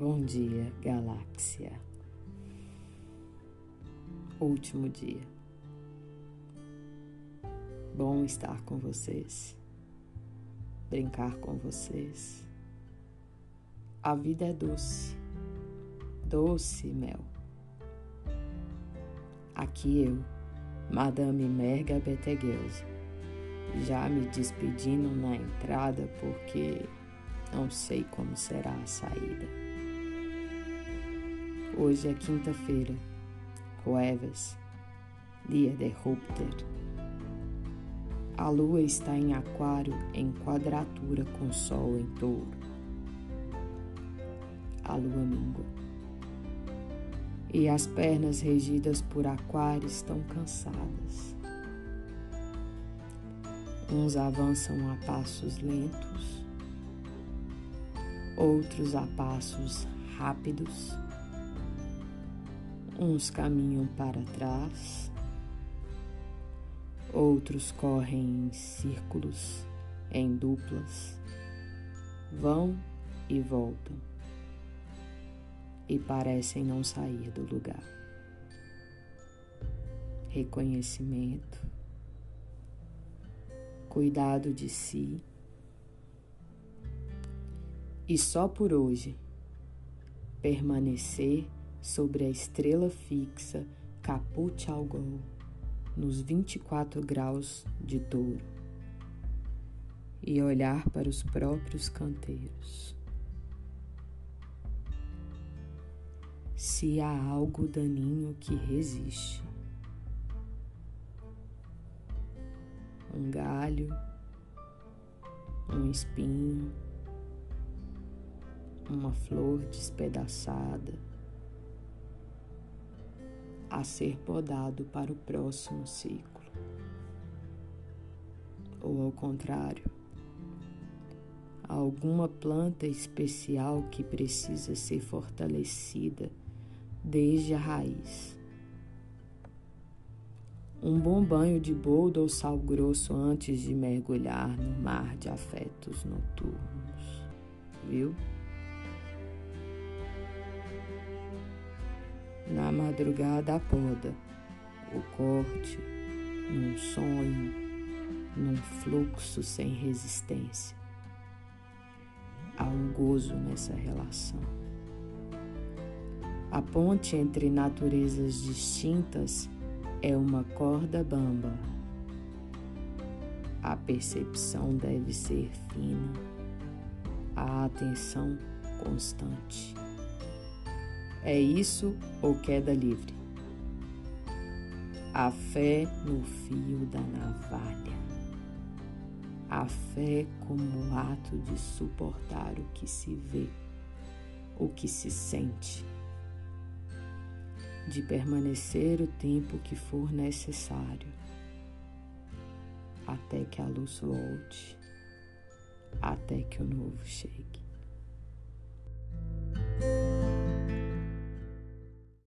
Bom dia, galáxia. Último dia. Bom estar com vocês, brincar com vocês. A vida é doce, doce mel. Aqui eu, Madame Merga Beteguelse, já me despedindo na entrada porque não sei como será a saída. Hoje é quinta-feira, Coeves, dia de Júpiter. A lua está em Aquário em quadratura com Sol em Touro. A lua mingua. E as pernas regidas por Aquário estão cansadas. Uns avançam a passos lentos, outros a passos rápidos Uns caminham para trás, outros correm em círculos, em duplas, vão e voltam e parecem não sair do lugar. Reconhecimento, cuidado de si e só por hoje permanecer sobre a estrela fixa Caput Algol, nos 24 graus de touro, e olhar para os próprios canteiros. Se há algo daninho que resiste, um galho, um espinho, uma flor despedaçada, a ser podado para o próximo ciclo. Ou ao contrário, alguma planta especial que precisa ser fortalecida desde a raiz. Um bom banho de boldo ou sal grosso antes de mergulhar no mar de afetos noturnos, viu? Na madrugada a poda, o corte, num sonho, num fluxo sem resistência. Há um gozo nessa relação. A ponte entre naturezas distintas é uma corda bamba. A percepção deve ser fina, a atenção constante. É isso ou queda livre? A fé no fio da navalha. A fé como ato de suportar o que se vê, o que se sente, de permanecer o tempo que for necessário, até que a luz volte, até que o novo chegue.